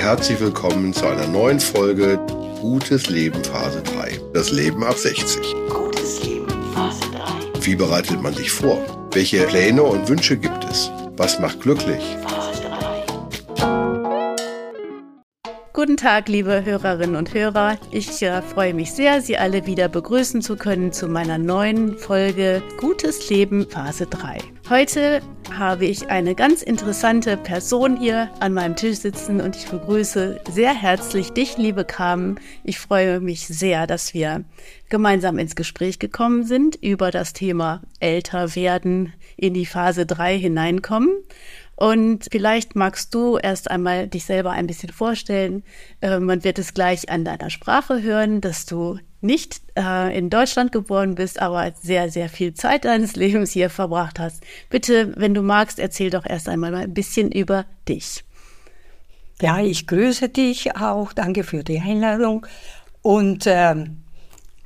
Herzlich willkommen zu einer neuen Folge Gutes Leben Phase 3. Das Leben ab 60. Gutes Leben, Phase 3. Wie bereitet man sich vor? Welche Pläne und Wünsche gibt es? Was macht glücklich? Phase Guten Tag, liebe Hörerinnen und Hörer. Ich äh, freue mich sehr, Sie alle wieder begrüßen zu können zu meiner neuen Folge Gutes Leben Phase 3. Heute habe ich eine ganz interessante Person hier an meinem Tisch sitzen und ich begrüße sehr herzlich dich, liebe Carmen. Ich freue mich sehr, dass wir gemeinsam ins Gespräch gekommen sind über das Thema älter werden, in die Phase 3 hineinkommen. Und vielleicht magst du erst einmal dich selber ein bisschen vorstellen. Äh, man wird es gleich an deiner Sprache hören, dass du nicht äh, in Deutschland geboren bist, aber sehr, sehr viel Zeit deines Lebens hier verbracht hast. Bitte, wenn du magst, erzähl doch erst einmal mal ein bisschen über dich. Ja, ich grüße dich auch. Danke für die Einladung. Und ähm,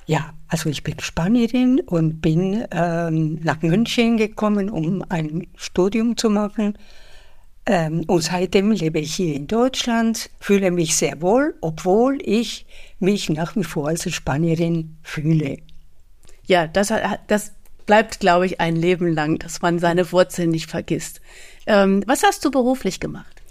ja, also ich bin Spanierin und bin ähm, nach München gekommen, um ein Studium zu machen. Ähm, und seitdem lebe ich hier in Deutschland, fühle mich sehr wohl, obwohl ich mich nach wie vor als Spanierin fühle. Ja, das, das bleibt, glaube ich, ein Leben lang, dass man seine Wurzeln nicht vergisst. Ähm, was hast du beruflich gemacht?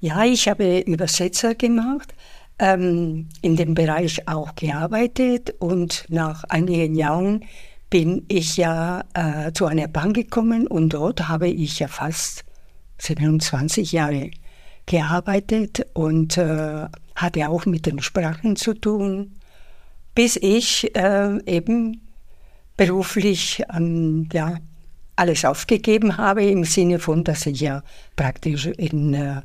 Ja, ich habe Übersetzer gemacht, ähm, in dem Bereich auch gearbeitet und nach einigen Jahren bin ich ja äh, zu einer Bank gekommen und dort habe ich ja fast 27 Jahre gearbeitet und äh, hatte auch mit den Sprachen zu tun, bis ich äh, eben beruflich ähm, ja, alles aufgegeben habe, im Sinne von, dass ich ja praktisch in, äh,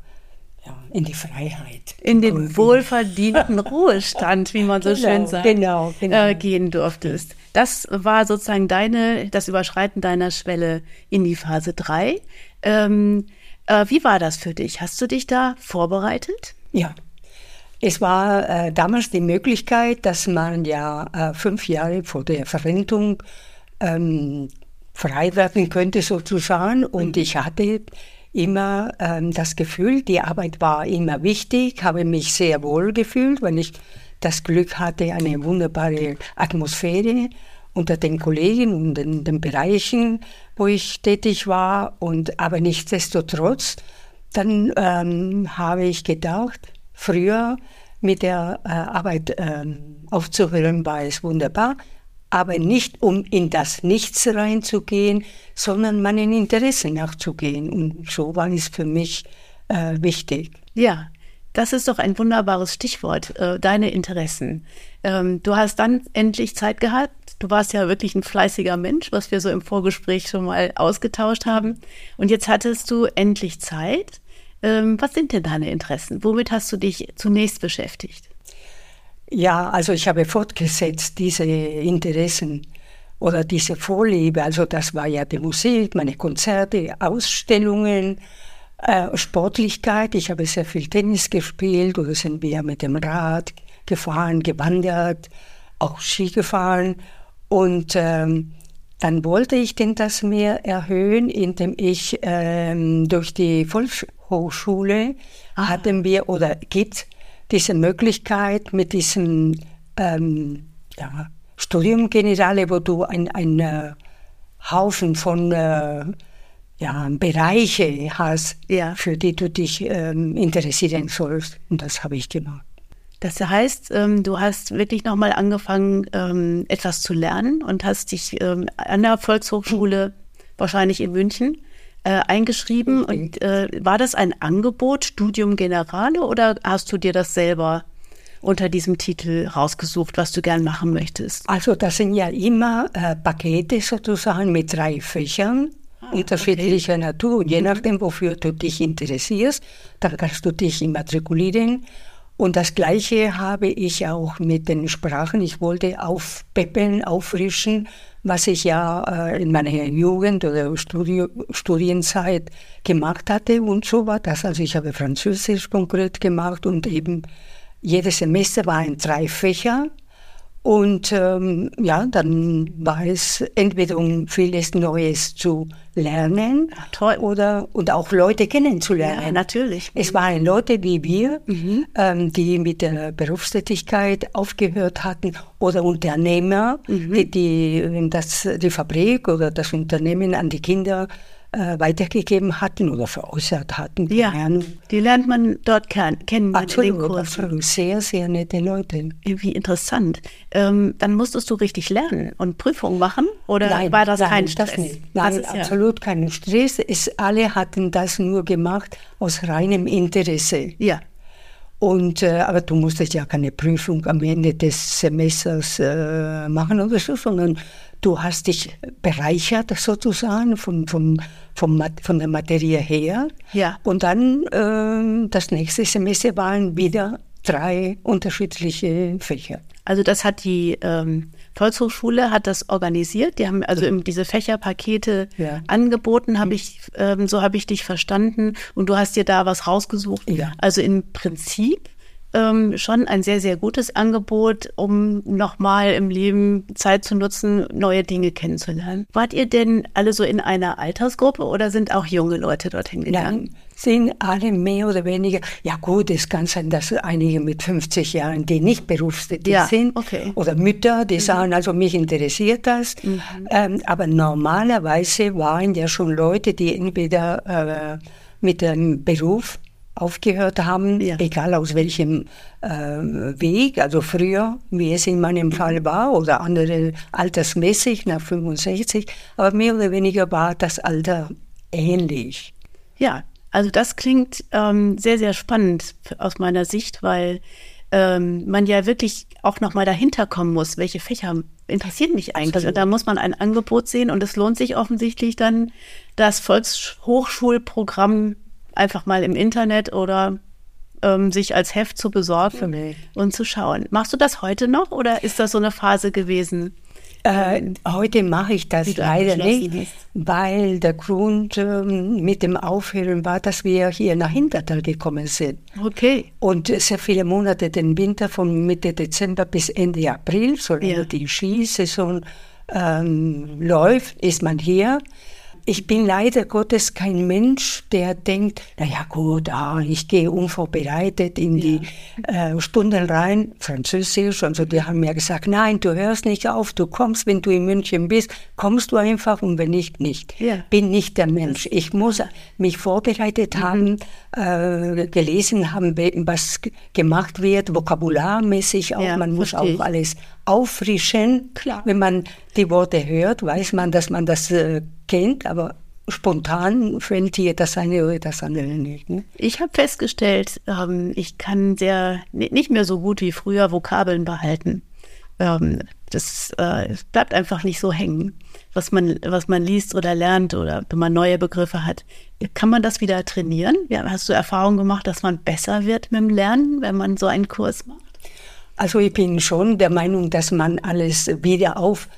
ja, in die Freiheit In den bin. wohlverdienten Ruhestand, wie man so Genau, schön sagt, genau, genau. Äh, gehen durftest. Das war sozusagen deine, das Überschreiten deiner Schwelle in die Phase 3. Ähm, äh, wie war das für dich? Hast du dich da vorbereitet? Ja. Es war äh, damals die Möglichkeit, dass man ja äh, fünf Jahre vor der Verrentung ähm, frei werden könnte sozusagen. Und ich hatte immer ähm, das Gefühl, die Arbeit war immer wichtig, habe mich sehr wohl gefühlt, weil ich das Glück hatte, eine wunderbare Atmosphäre unter den Kollegen und in den Bereichen, wo ich tätig war. Und aber nichtsdestotrotz, dann ähm, habe ich gedacht, früher mit der äh, Arbeit ähm, aufzuhören, war es wunderbar, aber nicht um in das Nichts reinzugehen, sondern meinen Interessen nachzugehen. Und so war es für mich äh, wichtig. Ja, das ist doch ein wunderbares Stichwort, äh, deine Interessen. Ähm, du hast dann endlich Zeit gehabt. Du warst ja wirklich ein fleißiger Mensch, was wir so im Vorgespräch schon mal ausgetauscht haben. Und jetzt hattest du endlich Zeit. Ähm, was sind denn deine Interessen? Womit hast du dich zunächst beschäftigt? Ja, also ich habe fortgesetzt diese Interessen oder diese Vorliebe. Also das war ja die Musik, meine Konzerte, Ausstellungen, äh, Sportlichkeit. Ich habe sehr viel Tennis gespielt oder sind wir mit dem Rad gefahren, gewandert, auch Ski gefahren. Und ähm, dann wollte ich denn das mehr erhöhen, indem ich ähm, durch die Volkshochschule hatten wir oder gibt diese Möglichkeit mit diesem ähm, ja, Studium Generale, wo du ein, ein äh, Haufen von äh, ja, Bereiche hast, Ja. für die du dich ähm, interessieren sollst. Und das habe ich gemacht. Das heißt, ähm, du hast wirklich nochmal angefangen, ähm, etwas zu lernen und hast dich ähm, an der Volkshochschule, wahrscheinlich in München, äh, eingeschrieben. Und äh, war das ein Angebot, Studium Generale, oder hast du dir das selber unter diesem Titel rausgesucht, was du gern machen möchtest? Also das sind ja immer äh, Pakete sozusagen mit drei Fächern unterschiedlicher Natur. Und je nachdem, wofür du dich interessierst, dann kannst du dich immatrikulieren. Und das Gleiche habe ich auch mit den Sprachen. Ich wollte aufpeppeln, auffrischen, was ich ja äh, in meiner Jugend oder Studi Studienzeit gemacht hatte. Und so war das. Also ich habe Französisch konkret gemacht und eben jedes Semester waren drei Fächer. Und ähm, ja, dann war es entweder um vieles Neues zu lernen toll. oder und auch Leute kennenzulernen. Ja, natürlich. Es waren Leute wie wir, ähm, die mit der Berufstätigkeit aufgehört hatten oder Unternehmer, die, die das, die Fabrik oder das Unternehmen an die Kinder äh, weitergegeben hatten oder veräußert hatten. Ja, Ahnung. die lernt man dort kennen, kennen Absolut, absolut. Sehr, sehr nette Leute. Wie interessant. Ähm, dann musstest du richtig lernen und Prüfungen machen? Oder war das nein, kein Stress? Das nicht. Nein, Das ist ja- absolut kein Stress. Es, alle hatten das nur gemacht aus reinem Interesse. Ja, Und, äh, aber du musstest ja keine Prüfung am Ende des Semesters äh, machen oder so, sondern du hast dich bereichert sozusagen von, von, von, Mat- von der Materie her. Ja. Und dann äh, das nächste Semester waren wieder drei unterschiedliche Fächer. also das hat die ähm, Volkshochschule hat das organisiert. Die haben also diese Fächerpakete Ja. angeboten, habe ich ähm, so habe ich dich verstanden und du hast dir da was rausgesucht. Ja. Also im Prinzip ähm, schon ein sehr sehr gutes Angebot, um nochmal im Leben Zeit zu nutzen, neue Dinge kennenzulernen. Wart ihr denn alle so in einer Altersgruppe oder sind auch junge Leute dorthin gegangen? Nein, sind alle mehr oder weniger, ja gut, es kann sein, dass einige mit 50 Jahren, die nicht berufstätig Ja, sind, okay. Mhm. oder Mütter, die sagen, also mich interessiert das. Ähm, aber normalerweise waren ja schon Leute, die entweder äh, mit dem Beruf aufgehört haben, Ja. egal aus welchem äh, Weg, also früher, wie es in meinem Fall war, oder andere altersmäßig nach 65, aber mehr oder weniger war das Alter ähnlich. Ja, also das klingt ähm, sehr, sehr spannend aus meiner Sicht, weil ähm, man ja wirklich auch nochmal dahinter kommen muss, welche Fächer interessieren mich eigentlich. Und da muss man ein Angebot sehen und es lohnt sich offensichtlich dann, das Volkshochschulprogramm einfach mal im Internet oder ähm, sich als Heft zu besorgen und zu schauen. Machst du das heute noch oder ist das so eine Phase gewesen? Äh, heute mache ich das leider nicht, weil der Grund ähm, mit dem Aufhören war, dass wir hier nach Hintertal gekommen sind. Okay. Und sehr viele Monate den Winter von Mitte Dezember bis Ende April, solange Ja. die Skisaison ähm, läuft, ist man hier. Ich bin leider Gottes kein Mensch, der denkt, na ja gut, ah, ich gehe unvorbereitet in die äh, Stunden rein, Französisch, also die haben mir gesagt, nein, du hörst nicht auf, du kommst, wenn du in München bist, kommst du einfach und wenn nicht, nicht. Ja. Bin nicht der Mensch. Ich muss mich vorbereitet haben, äh, gelesen haben, was gemacht wird, vokabularmäßig auch. Ja, man muss verstehe auch alles auffrischen. Klar. Wenn man die Worte hört, weiß man, dass man das äh, kennt, aber spontan fällt hier das eine oder das andere nicht. Ne? Ich habe festgestellt, ähm, ich kann sehr ni- nicht mehr so gut wie früher Vokabeln behalten. Ähm, das äh, bleibt einfach nicht so hängen, was man was man liest oder lernt oder wenn man neue Begriffe hat. Kann man das wieder trainieren? Ja, hast du Erfahrung gemacht, dass man besser wird mit dem Lernen, wenn man so einen Kurs macht? Also ich bin schon der Meinung, dass man alles wieder auf,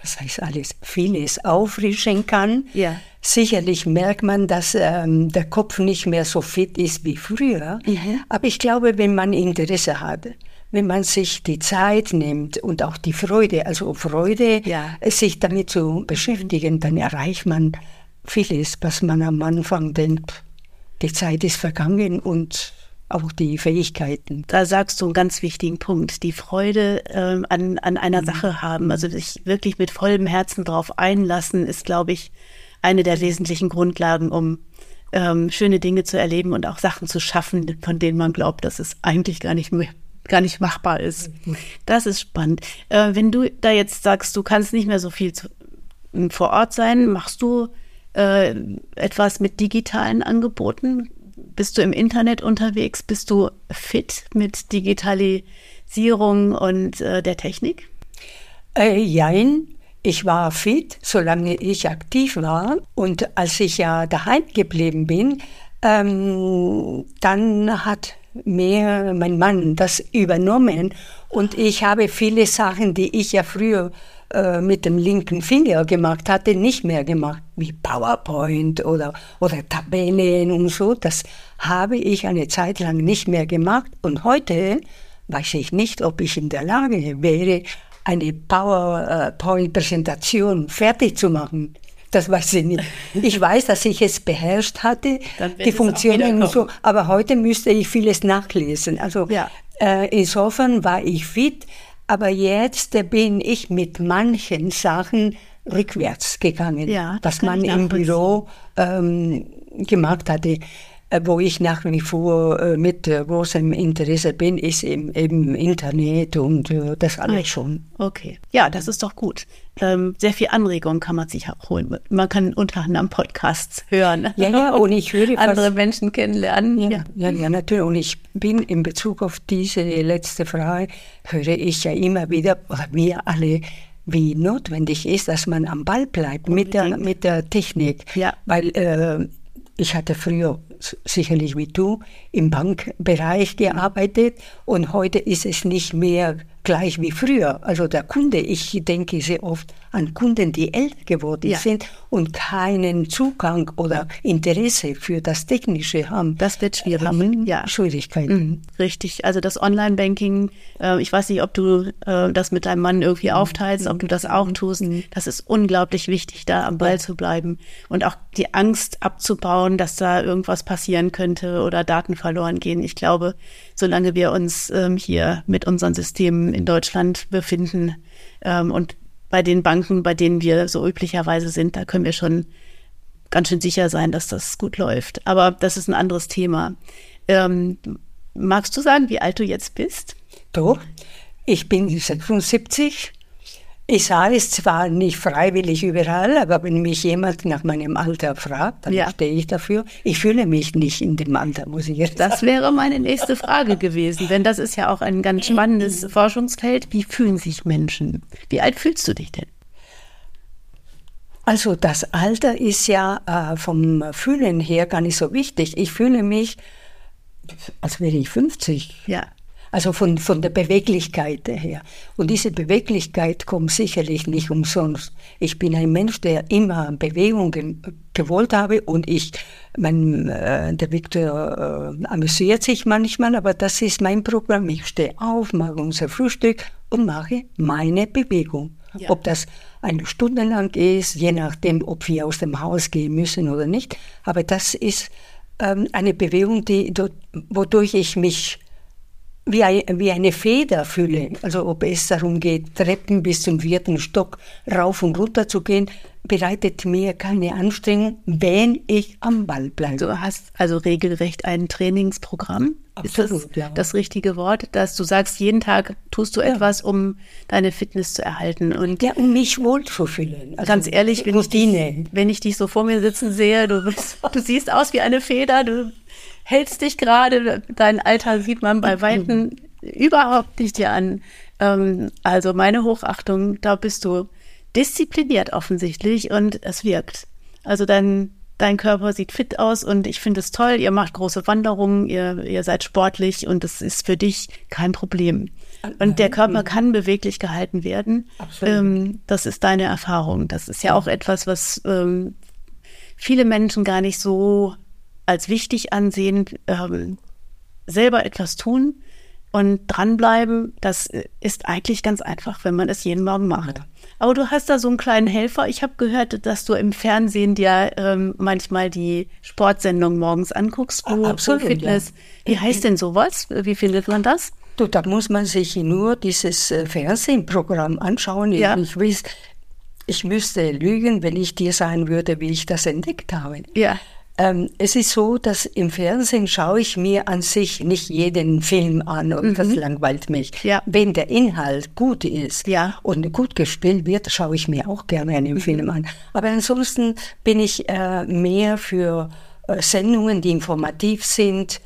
was heißt alles, vieles auffrischen kann. Ja. Sicherlich merkt man, dass ähm, der Kopf nicht mehr so fit ist wie früher. Aber ich glaube, wenn man Interesse hat, wenn man sich die Zeit nimmt und auch die Freude, also Freude, Ja. sich damit zu beschäftigen, dann erreicht man vieles, was man am Anfang denkt, die Zeit ist vergangen und auch die Fähigkeiten. Da sagst du einen ganz wichtigen Punkt, die Freude ähm, an, an einer Sache haben, also sich wirklich mit vollem Herzen drauf einlassen, ist, glaube ich, eine der wesentlichen Grundlagen, um ähm, schöne Dinge zu erleben und auch Sachen zu schaffen, von denen man glaubt, dass es eigentlich gar nicht mehr gar nicht machbar ist. Das ist spannend. Äh, wenn du da jetzt sagst, du kannst nicht mehr so viel zu, vor Ort sein, machst du äh, etwas mit digitalen Angeboten? Bist du im Internet unterwegs? Bist du fit mit Digitalisierung und äh, der Technik? Äh, jein, ich war fit, solange ich aktiv war. Und als ich ja daheim geblieben bin, ähm, dann hat mir mein Mann das übernommen. Und ich habe viele Sachen, die ich ja früher äh, mit dem linken Finger gemacht hatte, nicht mehr gemacht, wie PowerPoint oder, oder Tabellen und so. Das habe ich eine Zeit lang nicht mehr gemacht. Und heute weiß ich nicht, ob ich in der Lage wäre, eine PowerPoint-Präsentation fertig zu machen. Das weiß ich nicht. Ich weiß, dass ich es beherrscht hatte, die Funktionen und so, aber heute müsste ich vieles nachlesen. Also Ja. äh, insofern war ich fit, aber jetzt bin ich mit manchen Sachen rückwärts gegangen, Ja, das was man im. Büro ähm, gemacht hatte. Äh, Wo ich nach wie vor äh, mit äh, großem Interesse bin, ist im, im Internet und das alles Ah, schon. Okay. Ja, das ist doch gut. Ähm, sehr viel Anregung kann man sich auch holen. Man kann unter anderem Podcasts hören. Ja, ja, und ich höre andere Menschen kennenlernen. Ja, ja, ja, natürlich. Und ich bin in Bezug auf diese letzte Frage, höre ich ja immer wieder, wir alle, wie notwendig ist, dass man am Ball bleibt mit der, mit der Technik. Ja. Weil äh, ich hatte früher, sicherlich wie du, im Bankbereich gearbeitet und heute ist es nicht mehr gleich wie früher. Also der Kunde, ich denke sehr oft an Kunden, die älter geworden Ja. sind und keinen Zugang oder Interesse für das Technische haben. Das wird schwierig. Haben Ja. Schwierigkeiten. Mhm, Richtig. Also das Online-Banking, äh, ich weiß nicht, ob du äh, das mit deinem Mann irgendwie aufteilst, ob du das auch tust. Das ist unglaublich wichtig, da am Ball zu bleiben und auch die Angst abzubauen, dass da irgendwas passieren könnte oder Daten verloren gehen. Ich glaube, solange wir uns ähm, hier mit unseren Systemen in Deutschland befinden ähm, und bei den Banken, bei denen wir so üblicherweise sind, da können wir schon ganz schön sicher sein, dass das gut läuft. Aber das ist ein anderes Thema. Ähm, magst du sagen, wie alt du jetzt bist? Doch, ich bin 76. Ich sage es zwar nicht freiwillig überall, aber wenn mich jemand nach meinem Alter fragt, dann Ja. stehe ich dafür. Ich fühle mich nicht in dem Alter, muss ich jetzt sagen. Das wäre meine nächste Frage gewesen, denn das ist ja auch ein ganz spannendes Forschungsfeld. Wie fühlen sich Menschen? Wie alt fühlst du dich denn? Also das Alter ist ja äh, vom Fühlen her gar nicht so wichtig. Ich fühle mich, als wäre ich 50. Ja. Also von, von der Beweglichkeit her. Und diese Beweglichkeit kommt sicherlich nicht umsonst. Ich bin ein Mensch, der immer Bewegung ge gewollt habe und ich, mein, äh, der Viktor äh, amüsiert sich manchmal, aber das ist mein Programm. Ich stehe auf, mache unser Frühstück und mache meine Bewegung. Ja. Ob das eine Stunde lang ist, je nachdem, ob wir aus dem Haus gehen müssen oder nicht. Aber das ist ähm, eine Bewegung, die, wodurch ich mich wie, ein, wie eine Feder fühle. Also ob es darum geht, Treppen bis zum vierten Stock rauf und runter zu gehen, bereitet mir keine Anstrengung, wenn ich am Ball bleibe. Du hast also regelrecht ein Trainingsprogramm. ist Absolut, das ja. das richtige Wort, dass du sagst, jeden Tag tust du etwas, um deine Fitness zu erhalten. Und Ja, um mich wohl zu fühlen. Also Ganz ehrlich, wenn ich, dich, wenn ich dich so vor mir sitzen sehe, du, bist, du siehst aus wie eine Feder, du hältst dich gerade, dein Alter sieht man bei Weitem überhaupt nicht dir an. Ähm, also meine Hochachtung, da bist du diszipliniert offensichtlich und es wirkt. Also dein, dein Körper sieht fit aus und ich finde es toll, ihr macht große Wanderungen, ihr, ihr seid sportlich und es ist für dich kein Problem. Und der Körper kann beweglich gehalten werden. Ähm, das ist deine Erfahrung. Das ist ja auch etwas, was ähm, viele Menschen gar nicht so als wichtig ansehen. Ähm, selber etwas tun und dranbleiben, das ist eigentlich ganz einfach, wenn man es jeden Morgen macht. Aber du hast da so einen kleinen Helfer. Ich habe gehört, dass du im Fernsehen dir ähm, manchmal die Sportsendung morgens anguckst, wo, Absolut, wo Fitness. Wie heißt denn sowas? Wie findet man das? Du, da muss man sich nur dieses äh, Fernsehprogramm anschauen. Ja. Ich, weiß, ich müsste lügen, wenn ich dir sagen würde, wie ich das entdeckt habe. Ja. Ähm, es ist so, dass im Fernsehen schaue ich mir an sich nicht jeden Film an und das langweilt mich. Ja. Wenn der Inhalt gut ist Ja. und gut gespielt wird, schaue ich mir auch gerne einen Film an. Aber ansonsten bin ich äh, mehr für äh, Sendungen, die informativ sind,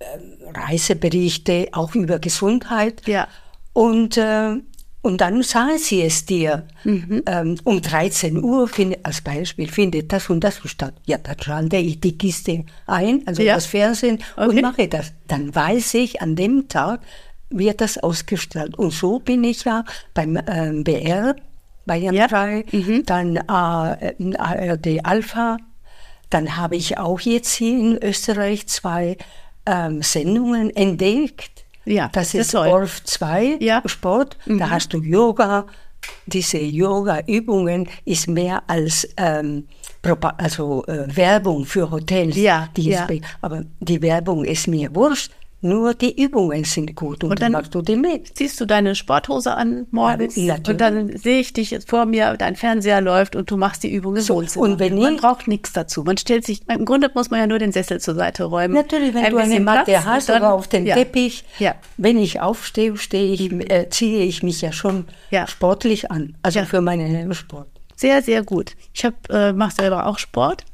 ähm, Reiseberichte, auch über Gesundheit. Ja. Und, äh, und dann sagen sie es dir. Mhm. Ähm, um 13 Uhr findet, als Beispiel findet das und das statt. Ja, dann schalte ich die Kiste ein, also Ja. das Fernsehen, Okay. und mache das. Dann weiß ich, an dem Tag wird das ausgestrahlt. Und so bin ich ja beim ähm, BR, Bayern Ja. 3, Mhm. dann äh, ARD Alpha. Dann habe ich auch jetzt hier in Österreich zwei ähm, Sendungen entdeckt. Ja, das das ist toll. Orf 2 Ja. Sport. Da hast du Yoga. Diese Yoga-Übungen ist mehr als ähm, also äh, Werbung für Hotels. Ja, die ja. ist aber die Werbung ist mir wurscht. Nur die Übungen sind gut und, Und dann dann- machst du die mit. Ziehst du deine Sporthose an morgens Ja, und dann sehe ich dich jetzt vor mir, dein Fernseher läuft und du machst die Übung im So, Wohnzimmer. und wenn man ich- braucht nichts dazu. Man stellt sich, im Grunde muss man ja nur den Sessel zur Seite räumen. Natürlich, wenn Ein du eine Matte Platz hast dann- oder auf den ja. Teppich, Ja. wenn ich aufstehe, stehe ich, äh, ziehe ich mich ja schon Ja. sportlich an. Also Ja. für meinen Sport. Sehr, sehr gut. Ich hab, äh, mache selber auch Sport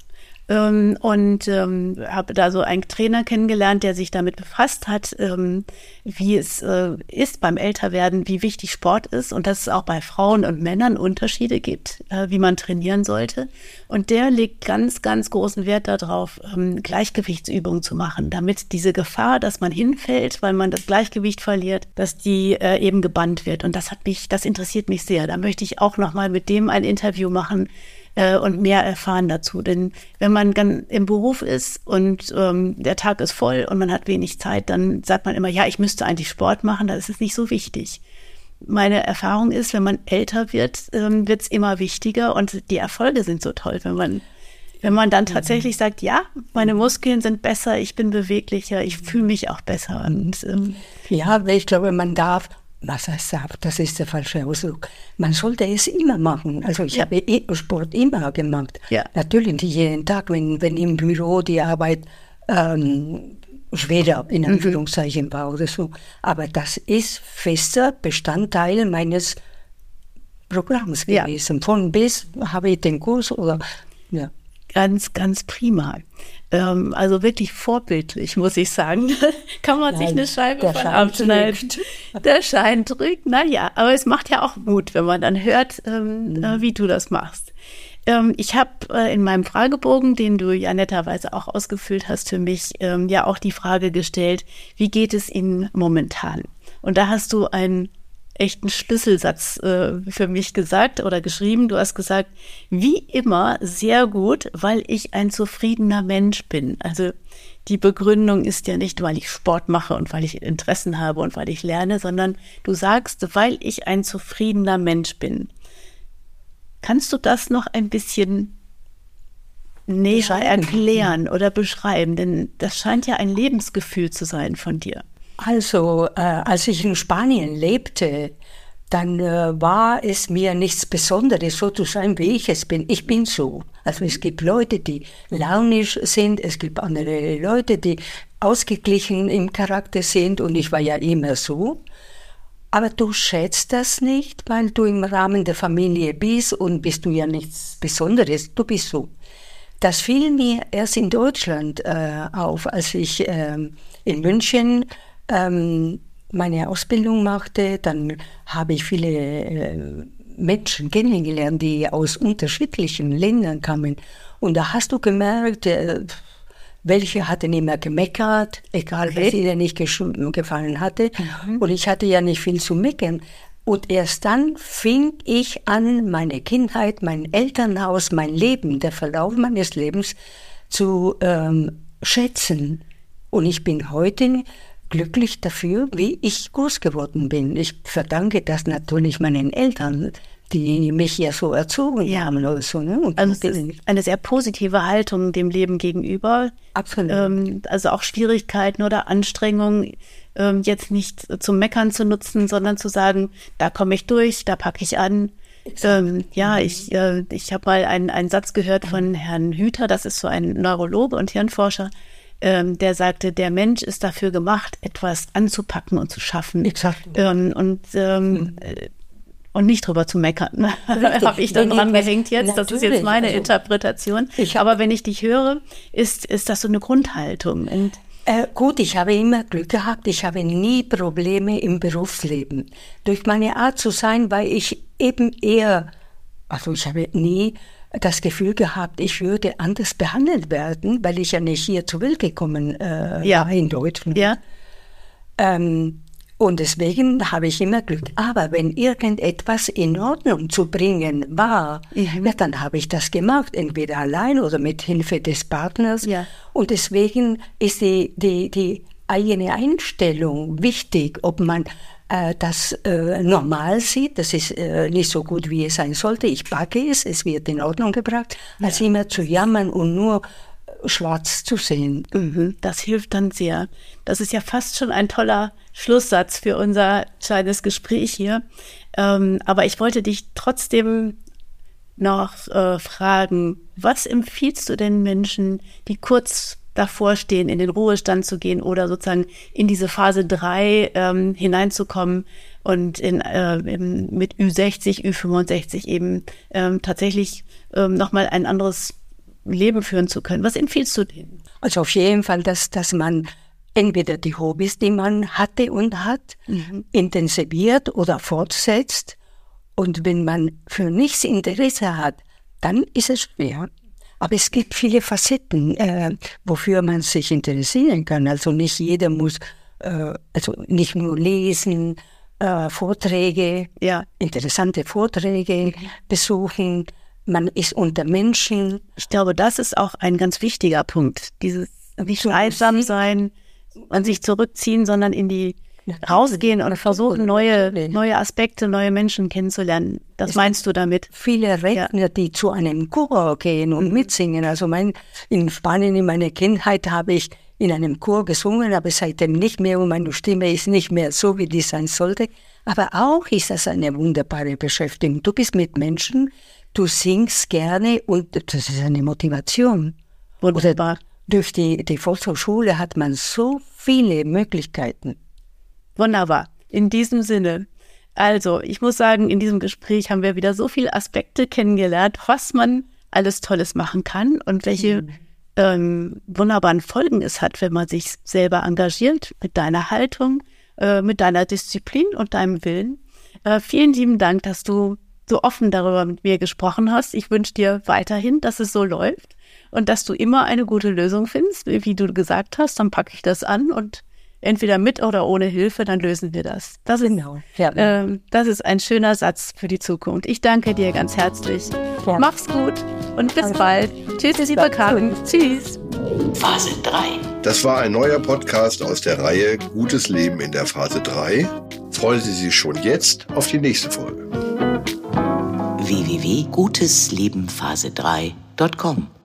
und ähm, habe da so einen Trainer kennengelernt, der sich damit befasst hat, ähm, wie es äh, ist beim Älterwerden, wie wichtig Sport ist und dass es auch bei Frauen und Männern Unterschiede gibt, äh, wie man trainieren sollte. Und der legt ganz, ganz großen Wert darauf, ähm, Gleichgewichtsübungen zu machen, damit diese Gefahr, dass man hinfällt, weil man das Gleichgewicht verliert, dass die äh, eben gebannt wird. Und das hat mich, das interessiert mich sehr. Da möchte ich auch noch mal mit dem ein Interview machen äh, und mehr erfahren dazu. Denn wenn man ganz im Beruf ist und ähm, der Tag ist voll und man hat wenig Zeit, dann sagt man immer, ja, ich müsste eigentlich Sport machen, das ist nicht so wichtig. Meine Erfahrung ist, wenn man älter wird, ähm, wird es immer wichtiger und die Erfolge sind so toll, wenn man wenn man dann tatsächlich sagt, ja, meine Muskeln sind besser, ich bin beweglicher, ich fühle mich auch besser. Und ähm, Ja, ich glaube, man darf, was heißt darf, das ist der falsche Ausdruck. Man sollte es immer machen. Also ich Ja. habe Sport immer gemacht. Ja. Natürlich nicht jeden Tag, wenn, wenn im Büro die Arbeit ähm, schwerer in Mhm. Anführungszeichen war oder so. Aber das ist fester Bestandteil meines Programms Ja. gewesen. Von bis habe ich den Kurs oder ja. Ganz, ganz prima. Ähm, also wirklich vorbildlich, muss ich sagen. Kann man sich Nein, eine Scheibe der von Schein abschneiden. drückt. Der Schein drückt, naja, aber es macht ja auch Mut, wenn man dann hört, ähm, Mhm. äh, wie du das machst. Ähm, ich habe äh, in meinem Fragebogen, den du ja netterweise auch ausgefüllt hast für mich, ähm, ja auch die Frage gestellt, wie geht es Ihnen momentan? Und da hast du einen echten Schlüsselsatz äh, für mich gesagt oder geschrieben. Du hast gesagt, wie immer sehr gut, weil ich ein zufriedener Mensch bin. Also die Begründung ist ja nicht, weil ich Sport mache und weil ich Interessen habe und weil ich lerne, sondern du sagst, weil ich ein zufriedener Mensch bin. Kannst du das noch ein bisschen näher erklären oder beschreiben? Denn das scheint ja ein Lebensgefühl zu sein von dir. Also, äh, als ich in Spanien lebte, dann äh, war es mir nichts Besonderes, so zu sein, wie ich es bin. Ich bin so. Also es gibt Leute, die launisch sind, es gibt andere Leute, die ausgeglichen im Charakter sind und ich war ja immer so. Aber du schätzt das nicht, weil du im Rahmen der Familie bist und bist du ja nichts Besonderes, du bist so. Das fiel mir erst in Deutschland äh, auf, als ich ähm, in München ähm, meine Ausbildung machte. Dann habe ich viele äh, Menschen kennengelernt, die aus unterschiedlichen Ländern kamen. Und da hast du gemerkt, äh, welche hatten immer gemeckert, egal was ihnen nicht gefallen hatte. Und ich hatte ja nicht viel zu meckern. Und erst dann fing ich an, meine Kindheit, mein Elternhaus, mein Leben, der Verlauf meines Lebens zu ähm, schätzen. Und ich bin heute glücklich dafür, wie ich groß geworden bin. Ich verdanke das natürlich meinen Eltern, die mich ja so erzogen Ja. haben oder so. Ne? Und Also eine sehr positive Haltung dem Leben gegenüber. Absolut. Ähm, also auch Schwierigkeiten oder Anstrengungen ähm, jetzt nicht zum Meckern zu nutzen, sondern zu sagen, da komme ich durch, da packe ich an. Ähm, ja, ich, äh, ich habe mal einen, einen Satz gehört von Herrn Hüter, das ist so ein Neurologe und Hirnforscher, ähm, der sagte, der Mensch ist dafür gemacht, etwas anzupacken und zu schaffen. Exakt. Ähm, und ähm, äh, und nicht drüber zu meckern. Habe ich dann dran gehängt jetzt. Das ist Natürlich, jetzt meine also- Interpretation. Ich Aber wenn ich dich höre, ist, ist das so eine Grundhaltung. Und Äh, gut, ich habe immer Glück gehabt. Ich habe nie Probleme im Berufsleben. Durch meine Art zu sein, weil ich eben eher, also ich habe nie das Gefühl gehabt, ich würde anders behandelt werden, weil ich ja nicht hier zur Welt gekommen äh, Ja. war in Deutschland. ja, Ähm, und deswegen habe ich immer Glück. Aber wenn irgendetwas in Ordnung zu bringen war, Mhm. ja, dann habe ich das gemacht, entweder allein oder mit Hilfe des Partners. Ja. Und deswegen ist die, die, die eigene Einstellung wichtig, ob man äh, das äh, normal sieht, das ist äh, nicht so gut, wie es sein sollte. Ich backe es, es wird in Ordnung gebracht, als immer zu jammern und nur schwarz zu sehen. Mhm, das hilft dann sehr. Das ist ja fast schon ein toller Schlusssatz für unser kleines Gespräch hier. Ähm, aber ich wollte dich trotzdem noch äh, fragen, was empfiehlst du denn Menschen, die kurz davor stehen, in den Ruhestand zu gehen oder sozusagen in diese Phase 3 ähm, hineinzukommen und in, äh, mit Ü60, Ü65 eben ähm, tatsächlich ähm, nochmal ein anderes Leben führen zu können. Was empfiehlst du denen? Also auf jeden Fall, dass, dass man entweder die Hobbys, die man hatte und hat, mhm. intensiviert oder fortsetzt. Und wenn man für nichts Interesse hat, dann ist es schwer. Aber es gibt viele Facetten, äh, wofür man sich interessieren kann. Also nicht jeder muss, äh, also nicht nur lesen, äh, Vorträge, ja. interessante Vorträge besuchen. Man ist unter Menschen. Ich glaube, das ist auch ein ganz wichtiger Punkt. Dieses nicht einsam sein, man sich zurückziehen, sondern in die rausgehen und versuchen, neue, neue Aspekte, neue Menschen kennenzulernen. Das meinst du damit? Viele Redner, ja. die zu einem Chor gehen und mitsingen. Also mein, in Spanien in meiner Kindheit habe ich in einem Chor gesungen, aber seitdem nicht mehr und meine Stimme ist nicht mehr so, wie die sein sollte. Aber auch ist das eine wunderbare Beschäftigung. Du bist mit Menschen, du singst gerne und das ist eine Motivation. Wunderbar. Oder durch die, die Volkshochschule hat man so viele Möglichkeiten. Wunderbar. In diesem Sinne. Also, ich muss sagen, in diesem Gespräch haben wir wieder so viele Aspekte kennengelernt, was man alles Tolles machen kann und welche mhm. ähm, wunderbaren Folgen es hat, wenn man sich selber engagiert mit deiner Haltung, äh, mit deiner Disziplin und deinem Willen. Äh, vielen lieben Dank, dass du so offen darüber mit mir gesprochen hast. Ich wünsche dir weiterhin, dass es so läuft und dass du immer eine gute Lösung findest, wie du gesagt hast. Dann packe ich das an und entweder mit oder ohne Hilfe, dann lösen wir das. Das ist, genau. ja. ähm, das ist ein schöner Satz für die Zukunft. Ich danke dir ganz herzlich. Ja. Mach's gut und bis Danke. bald. Tschüss, bis liebe Karin. Tschüss. Phase 3. Das war ein neuer Podcast aus der Reihe Gutes Leben in der Phase 3. Freuen Sie sich schon jetzt auf die nächste Folge. www.guteslebenphase3.com